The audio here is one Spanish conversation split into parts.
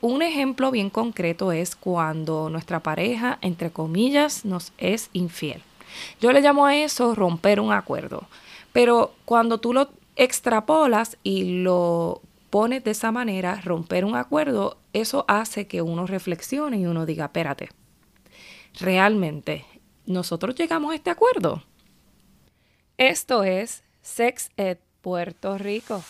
Un ejemplo bien concreto es cuando nuestra pareja, entre comillas, nos es infiel. Yo le llamo a eso romper un acuerdo. Pero cuando tú lo extrapolas y lo pones de esa manera, romper un acuerdo, eso hace que uno reflexione y uno diga, espérate, realmente, ¿nosotros llegamos a este acuerdo? Esto es Sex Ed Puerto Rico.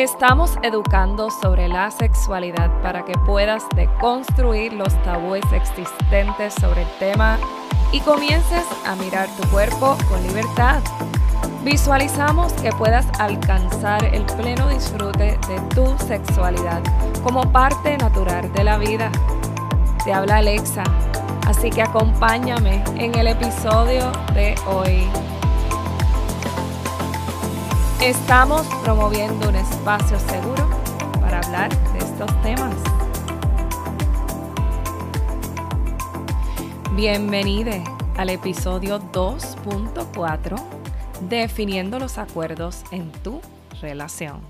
Estamos educando sobre la sexualidad para que puedas deconstruir los tabúes existentes sobre el tema y comiences a mirar tu cuerpo con libertad. Visualizamos que puedas alcanzar el pleno disfrute de tu sexualidad como parte natural de la vida. Te habla Alexa, así que acompáñame en el episodio de hoy. Estamos promoviendo un espacio seguro para hablar de estos temas. Bienvenido al episodio 2.4, definiendo los acuerdos en tu relación.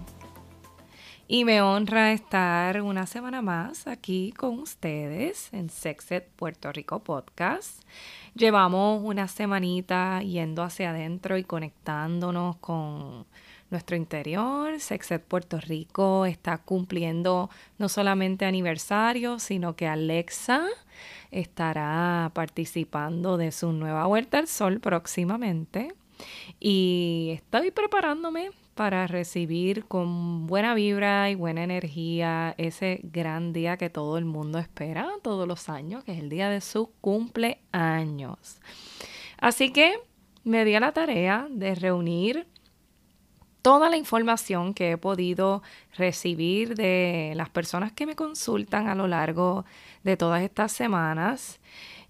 Y me honra estar una semana más aquí con ustedes en Sexed Puerto Rico Podcast. Llevamos una semanita yendo hacia adentro y conectándonos con nuestro interior. Sexed Puerto Rico está cumpliendo no solamente aniversario, sino que Alexa estará participando de su nueva vuelta al sol próximamente. Y estoy preparándome para recibir con buena vibra y buena energía ese gran día que todo el mundo espera todos los años, que es el día de su cumpleaños. Así que me di a la tarea de reunir toda la información que he podido recibir de las personas que me consultan a lo largo de todas estas semanas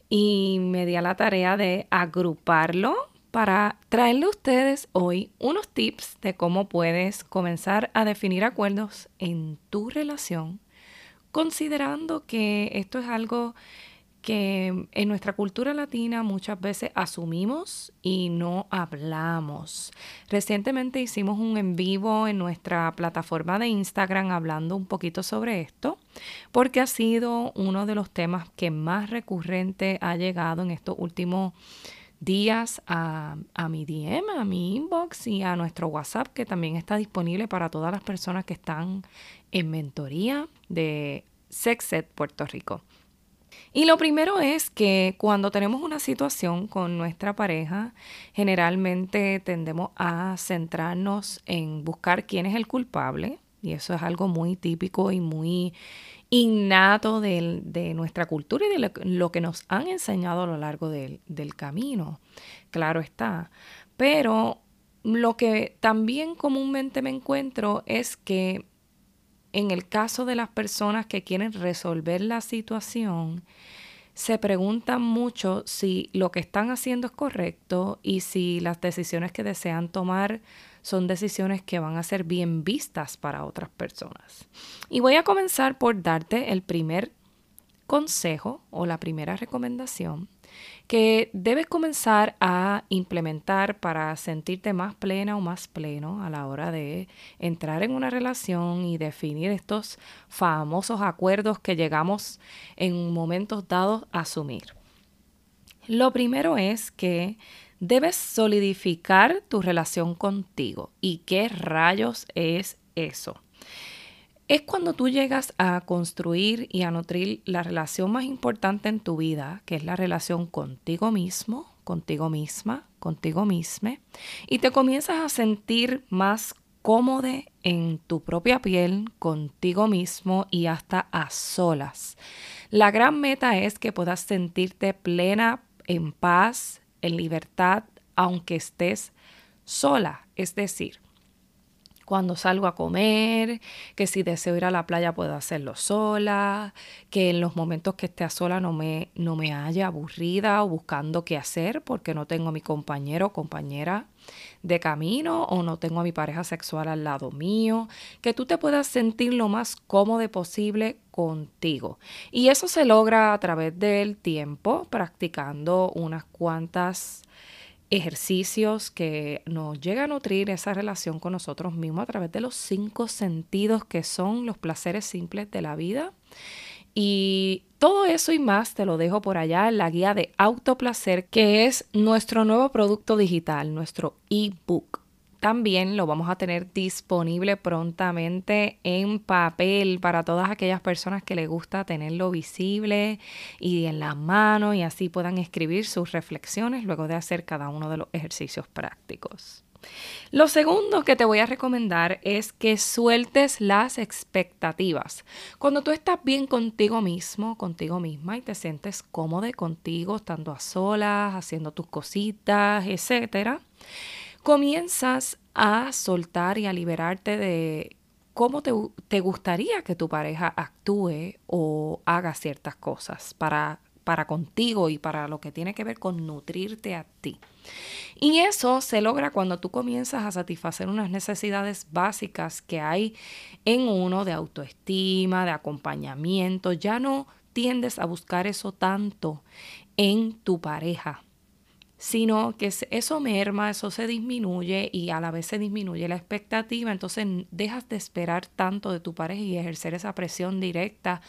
y me di a la tarea de agruparlo para traerle a ustedes hoy unos tips de cómo puedes comenzar a definir acuerdos en tu relación, considerando que esto es algo que en nuestra cultura latina muchas veces asumimos y no hablamos. Recientemente hicimos un en vivo en nuestra plataforma de Instagram hablando un poquito sobre esto, porque ha sido uno de los temas que más recurrente ha llegado en estos últimos días a, mi DM, a mi inbox y a nuestro WhatsApp, que también está disponible para todas las personas que están en mentoría de Sexed Puerto Rico. Y lo primero es que cuando tenemos una situación con nuestra pareja, generalmente tendemos a centrarnos en buscar quién es el culpable, y eso es algo muy típico y muy innato de, nuestra cultura y de lo, que nos han enseñado a lo largo del, del camino. Claro está. Pero lo que también comúnmente me encuentro es que en el caso de las personas que quieren resolver la situación, se preguntan mucho si lo que están haciendo es correcto y si las decisiones que desean tomar son decisiones que van a ser bien vistas para otras personas. Y voy a comenzar por darte el primer consejo o la primera recomendación que debes comenzar a implementar para sentirte más plena o más pleno a la hora de entrar en una relación y definir estos famosos acuerdos que llegamos en momentos dados a asumir. Lo primero es que debes solidificar tu relación contigo. ¿Y qué rayos es eso? Es cuando tú llegas a construir y a nutrir la relación más importante en tu vida, que es la relación contigo mismo, contigo misma, contigo misma, y te comienzas a sentir más cómodo en tu propia piel, contigo mismo y hasta a solas. La gran meta es que puedas sentirte plena, en paz, en libertad, aunque estés sola. Es decir, cuando salgo a comer, que si deseo ir a la playa puedo hacerlo sola, que en los momentos que esté a sola no me, no me haya aburrida o buscando qué hacer porque no tengo a mi compañero o compañera de camino o no tengo a mi pareja sexual al lado mío, que tú te puedas sentir lo más cómodo posible contigo. Y eso se logra a través del tiempo, practicando unas cuantas ejercicios que nos llega a nutrir esa relación con nosotros mismos a través de los cinco sentidos que son los placeres simples de la vida. Y todo eso y más te lo dejo por allá en la guía de autoplacer, que es nuestro nuevo producto digital, nuestro ebook. También lo vamos a tener disponible prontamente en papel para todas aquellas personas que les gusta tenerlo visible y en la mano y así puedan escribir sus reflexiones luego de hacer cada uno de los ejercicios prácticos. Lo segundo que te voy a recomendar es que sueltes las expectativas. Cuando tú estás bien contigo mismo, contigo misma y te sientes cómodo contigo, estando a solas, haciendo tus cositas, etcétera, comienzas a soltar y a liberarte de cómo te, gustaría que tu pareja actúe o haga ciertas cosas para, para contigo y para lo que tiene que ver con nutrirte a ti. Y eso se logra cuando tú comienzas a satisfacer unas necesidades básicas que hay en uno de autoestima, de acompañamiento. Ya no tiendes a buscar eso tanto en tu pareja sino que eso merma, eso se disminuye y a la vez se disminuye la expectativa, entonces dejas de esperar tanto de tu pareja y ejercer esa presión directa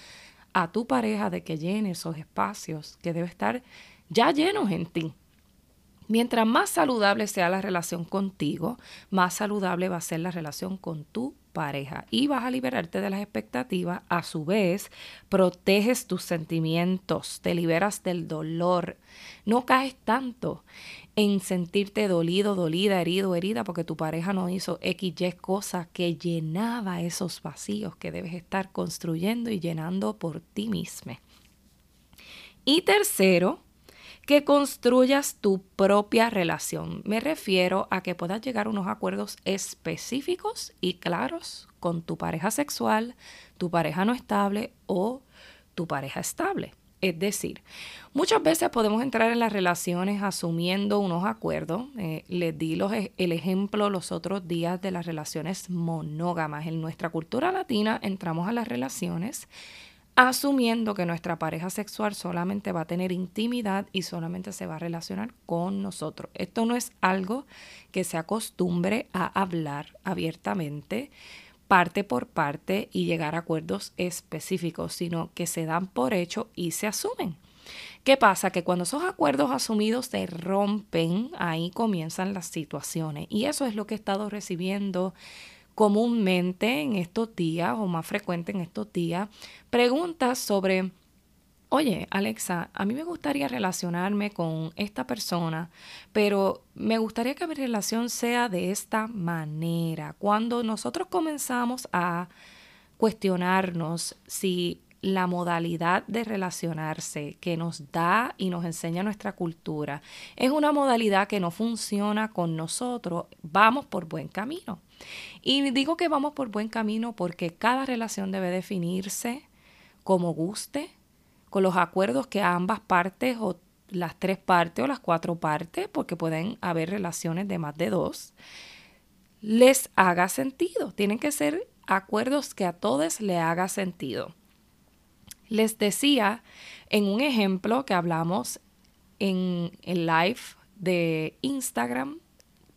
a tu pareja de que llene esos espacios que debe estar ya llenos en ti. Mientras más saludable sea la relación contigo, más saludable va a ser la relación con tu pareja y vas a liberarte de las expectativas. A su vez, proteges tus sentimientos, te liberas del dolor. No caes tanto en sentirte dolido, dolida, herido, herida porque tu pareja no hizo X, Y cosa que llenaba esos vacíos que debes estar construyendo y llenando por ti mismo. Y tercero, que construyas tu propia relación. Me refiero a que puedas llegar a unos acuerdos específicos y claros con tu pareja sexual, tu pareja no estable o tu pareja estable. Es decir, muchas veces podemos entrar en las relaciones asumiendo unos acuerdos. Eh, les di e, el ejemplo los otros días de las relaciones monógamas. En nuestra cultura latina entramos a las relaciones asumiendo que nuestra pareja sexual solamente va a tener intimidad y solamente se va a relacionar con nosotros. Esto no es algo que se acostumbre a hablar abiertamente parte por parte y llegar a acuerdos específicos, sino que se dan por hecho y se asumen. ¿Qué pasa? Que cuando esos acuerdos asumidos se rompen, ahí comienzan las situaciones. Y eso es lo que he estado recibiendo comúnmente en estos días o más frecuente en estos días preguntas sobre, oye Alexa, a mí me gustaría relacionarme con esta persona, pero me gustaría que mi relación sea de esta manera. Cuando nosotros comenzamos a cuestionarnos si la modalidad de relacionarse que nos da y nos enseña nuestra cultura es una modalidad que no funciona con nosotros, vamos por buen camino. Y digo que vamos por buen camino porque cada relación debe definirse como guste, con los acuerdos que ambas partes o las tres partes o las cuatro partes, porque pueden haber relaciones de más de dos, les haga sentido. Tienen que ser acuerdos que a todos le haga sentido. Les decía en un ejemplo que hablamos en el live de Instagram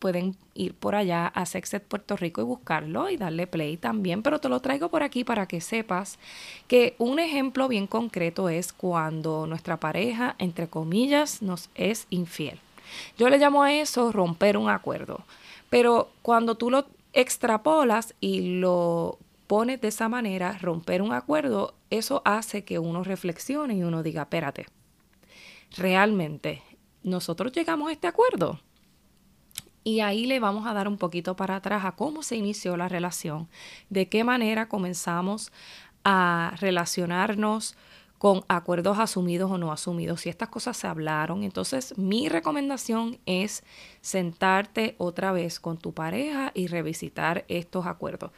pueden ir por allá a Sexet Puerto Rico y buscarlo y darle play también, pero te lo traigo por aquí para que sepas que un ejemplo bien concreto es cuando nuestra pareja, entre comillas, nos es infiel. Yo le llamo a eso romper un acuerdo, pero cuando tú lo extrapolas y lo de esa manera, romper un acuerdo, eso hace que uno reflexione y uno diga, espérate, realmente, ¿nosotros llegamos a este acuerdo? Y ahí le vamos a dar un poquito para atrás a cómo se inició la relación, de qué manera comenzamos a relacionarnos con acuerdos asumidos o no asumidos, si estas cosas se hablaron, entonces mi recomendación es sentarte otra vez con tu pareja y revisitar estos acuerdos.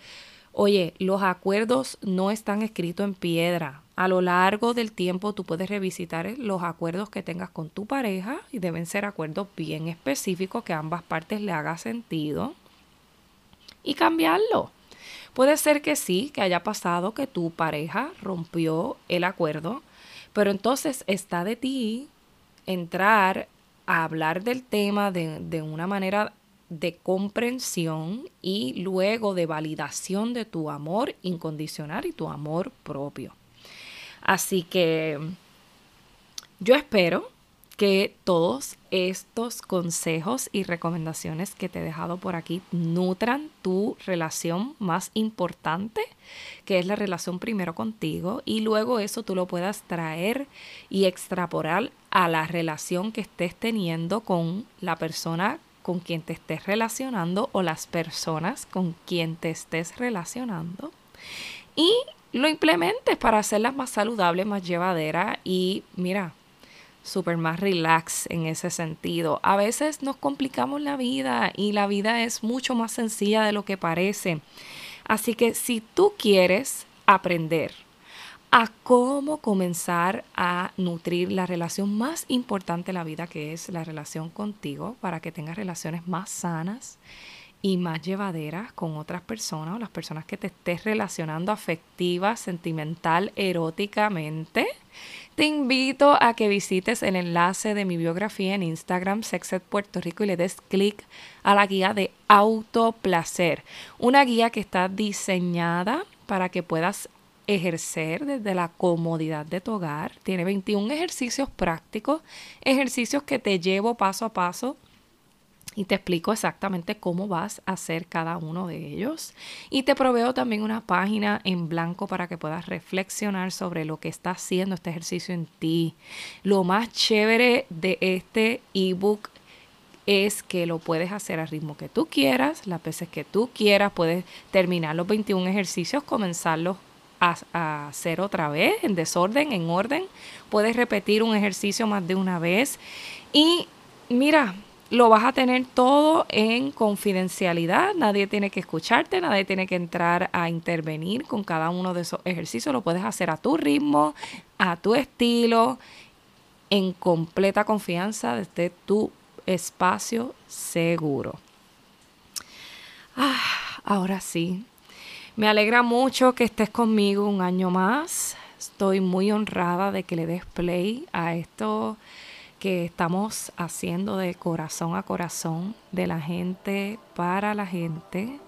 Oye, los acuerdos no están escritos en piedra. A lo largo del tiempo tú puedes revisitar los acuerdos que tengas con tu pareja y deben ser acuerdos bien específicos que a ambas partes le haga sentido y cambiarlo. Puede ser que sí, que haya pasado que tu pareja rompió el acuerdo, pero entonces está de ti entrar a hablar del tema de, de una manera de comprensión y luego de validación de tu amor incondicional y tu amor propio. Así que yo espero que todos estos consejos y recomendaciones que te he dejado por aquí nutran tu relación más importante, que es la relación primero contigo, y luego eso tú lo puedas traer y extrapolar a la relación que estés teniendo con la persona con quien te estés relacionando o las personas con quien te estés relacionando. Y lo implementes para hacerlas más saludables, más llevaderas y mira, súper más relax en ese sentido. A veces nos complicamos la vida y la vida es mucho más sencilla de lo que parece. Así que si tú quieres aprender a cómo comenzar a nutrir la relación más importante de la vida, que es la relación contigo, para que tengas relaciones más sanas y más llevaderas con otras personas o las personas que te estés relacionando afectiva, sentimental, eróticamente. Te invito a que visites el enlace de mi biografía en Instagram, Sexed Puerto Rico, y le des clic a la guía de autoplacer. Una guía que está diseñada para que puedas ejercer desde la comodidad de tu hogar. Tiene 21 ejercicios prácticos, ejercicios que te llevo paso a paso y te explico exactamente cómo vas a hacer cada uno de ellos. Y te proveo también una página en blanco para que puedas reflexionar sobre lo que está haciendo este ejercicio en ti. Lo más chévere de este ebook es que lo puedes hacer al ritmo que tú quieras, las veces que tú quieras, puedes terminar los 21 ejercicios, comenzarlos a, hacer otra vez, en desorden, en orden. Puedes repetir un ejercicio más de una vez. Y mira, lo vas a tener todo en confidencialidad. Nadie tiene que escucharte, nadie tiene que entrar a intervenir con cada uno de esos ejercicios. Lo puedes hacer a tu ritmo, a tu estilo, en completa confianza desde tu espacio seguro. Ah, ahora sí, me alegra mucho que estés conmigo un año más. Estoy muy honrada de que le des play a esto que estamos haciendo de corazón a corazón, de la gente para la gente.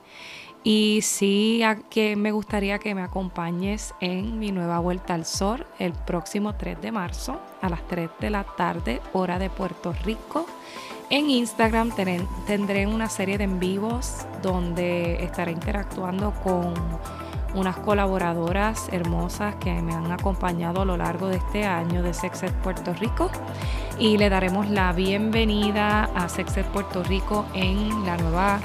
Y sí, que me gustaría que me acompañes en mi nueva vuelta al sol el próximo 3 de marzo a las 3 de la tarde, hora de Puerto Rico. En Instagram tendré una serie de en vivos donde estaré interactuando con unas colaboradoras hermosas que me han acompañado a lo largo de este año de Sexed Puerto Rico. Y le daremos la bienvenida a Sexed Puerto Rico en la nueva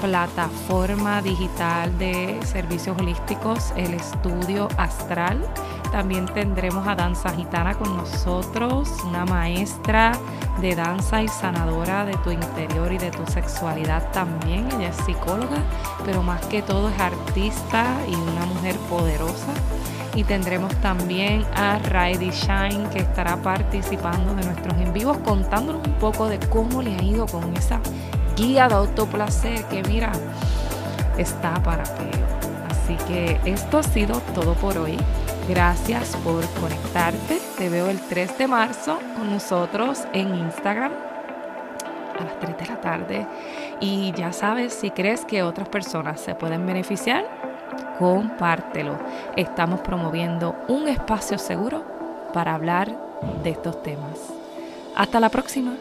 plataforma digital de servicios holísticos, el estudio astral. También tendremos a Danza Gitana con nosotros, una maestra de danza y sanadora de tu interior y de tu sexualidad también. Ella es psicóloga, pero más que todo es artista y una mujer poderosa. Y tendremos también a Raidi Shine que estará participando de nuestros en vivos contándonos un poco de cómo le ha ido con esa guía de autoplacer que mira, está para peo. Así que esto ha sido todo por hoy. Gracias por conectarte. Te veo el 3 de marzo con nosotros en Instagram a las 3 de la tarde. Y ya sabes, si crees que otras personas se pueden beneficiar, compártelo. Estamos promoviendo un espacio seguro para hablar de estos temas. Hasta la próxima.